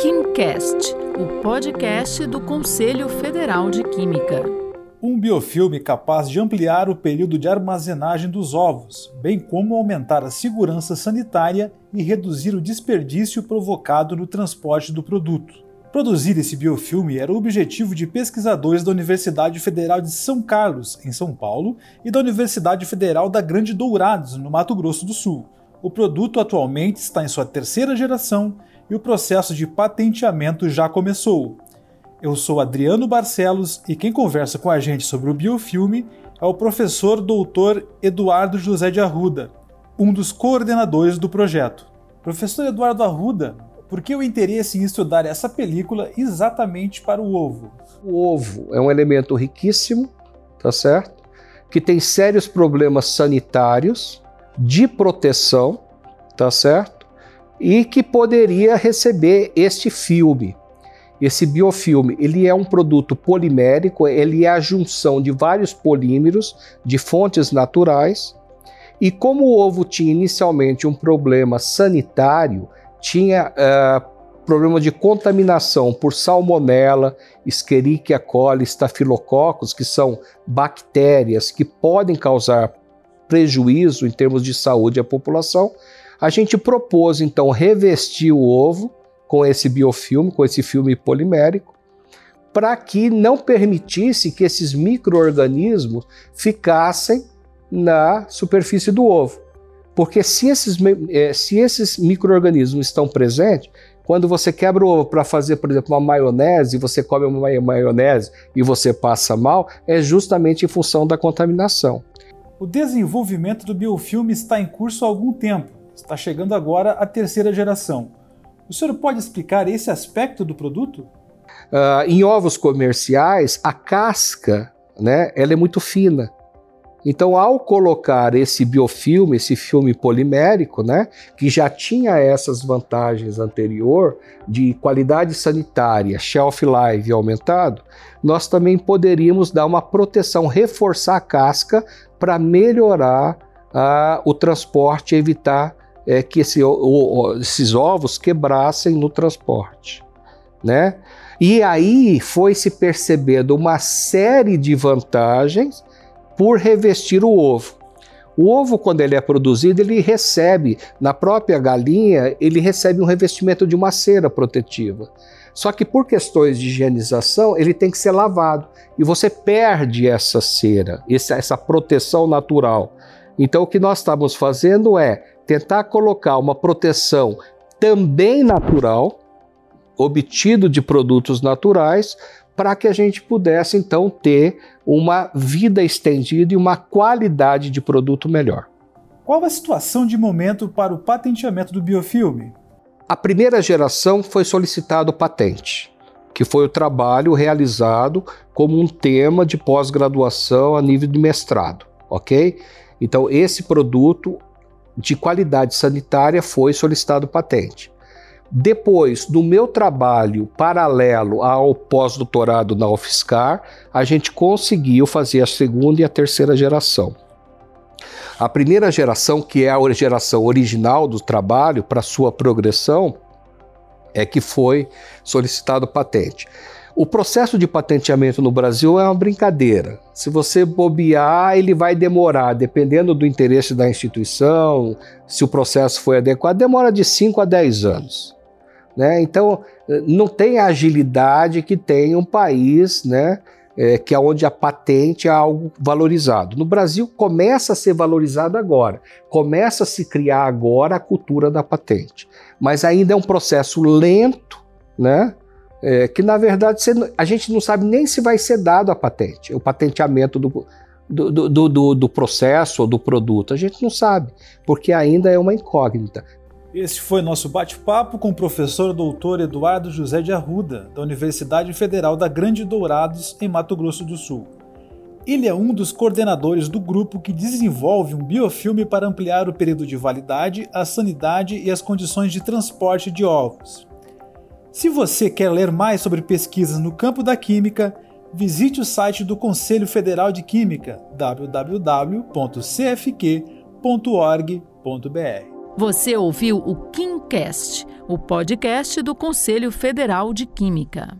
KimCast, o podcast do Conselho Federal de Química. Um biofilme capaz de ampliar o período de armazenagem dos ovos, bem como aumentar a segurança sanitária e reduzir o desperdício provocado no transporte do produto. Produzir esse biofilme era o objetivo de pesquisadores da Universidade Federal de São Carlos, em São Paulo, e da Universidade Federal da Grande Dourados, no Mato Grosso do Sul. O produto atualmente está em sua terceira geração e o processo de patenteamento já começou. Eu sou Adriano Barcelos e quem conversa com a gente sobre o biofilme é o professor doutor Eduardo José de Arruda, um dos coordenadores do projeto. Professor Eduardo Arruda, por que o interesse em estudar essa película exatamente para o ovo? O ovo é um elemento riquíssimo, tá certo? Que tem sérios problemas sanitários, de proteção, tá certo? E que poderia receber este filme. Esse biofilme, ele é um produto polimérico, ele é a junção de vários polímeros de fontes naturais. E como o ovo tinha inicialmente um problema sanitário, tinha uh, problema de contaminação por salmonela, Escherichia coli, estafilococcus, que são bactérias que podem causar prejuízo em termos de saúde à população, a gente propôs então revestir o ovo com esse biofilme, com esse filme polimérico, para que não permitisse que esses micro-organismos ficassem na superfície do ovo. Porque se esses, eh, se esses micro-organismos estão presentes, quando você quebra o ovo para fazer, por exemplo, uma maionese, você come uma maionese e você passa mal, é justamente em função da contaminação. O desenvolvimento do biofilme está em curso há algum tempo. Está chegando agora a terceira geração. O senhor pode explicar esse aspecto do produto? Uh, em ovos comerciais, a casca né, ela é muito fina. Então, ao colocar esse biofilme, esse filme polimérico, né, que já tinha essas vantagens anterior de qualidade sanitária, shelf life aumentado, nós também poderíamos dar uma proteção, reforçar a casca para melhorar uh, o transporte e evitar é, que esse, o, esses ovos quebrassem no transporte, né? E aí foi se percebendo uma série de vantagens por revestir o ovo. O ovo, quando ele é produzido, ele recebe, na própria galinha, ele recebe um revestimento de uma cera protetiva. Só que por questões de higienização, ele tem que ser lavado. E você perde essa cera, essa proteção natural. Então, o que nós estamos fazendo é tentar colocar uma proteção também natural, obtido de produtos naturais, para que a gente pudesse então ter uma vida estendida e uma qualidade de produto melhor. Qual a situação de momento para o patenteamento do biofilme? A primeira geração foi solicitado patente, que foi o trabalho realizado como um tema de pós-graduação a nível de mestrado, ok? Então, esse produto de qualidade sanitária foi solicitado patente. Depois, do meu trabalho paralelo ao pós-doutorado na UFSCar, a gente conseguiu fazer a segunda e a terceira geração. A primeira geração, que é a geração original do trabalho para sua progressão, é que foi solicitado patente. O processo de patenteamento no Brasil é uma brincadeira. Se você bobear, ele vai demorar, dependendo do interesse da instituição, se o processo foi adequado, demora de 5 a 10 anos. Né? Então, não tem a agilidade que tem um país né, é, que é onde a patente é algo valorizado. No Brasil, começa a ser valorizado agora, começa a se criar agora a cultura da patente. Mas ainda é um processo lento, né? é, que na verdade você, a gente não sabe nem se vai ser dado a patente, o patenteamento do, do, do, do, do processo ou do produto. A gente não sabe, porque ainda é uma incógnita. Este foi nosso bate-papo com o professor doutor Eduardo José de Arruda, da Universidade Federal da Grande Dourados, em Mato Grosso do Sul. Ele é um dos coordenadores do grupo que desenvolve um biofilme para ampliar o período de validade, a sanidade e as condições de transporte de ovos. Se você quer ler mais sobre pesquisas no campo da química, visite o site do Conselho Federal de Química, www.cfq.org.br. Você ouviu o KimCast o podcast do Conselho Federal de Química.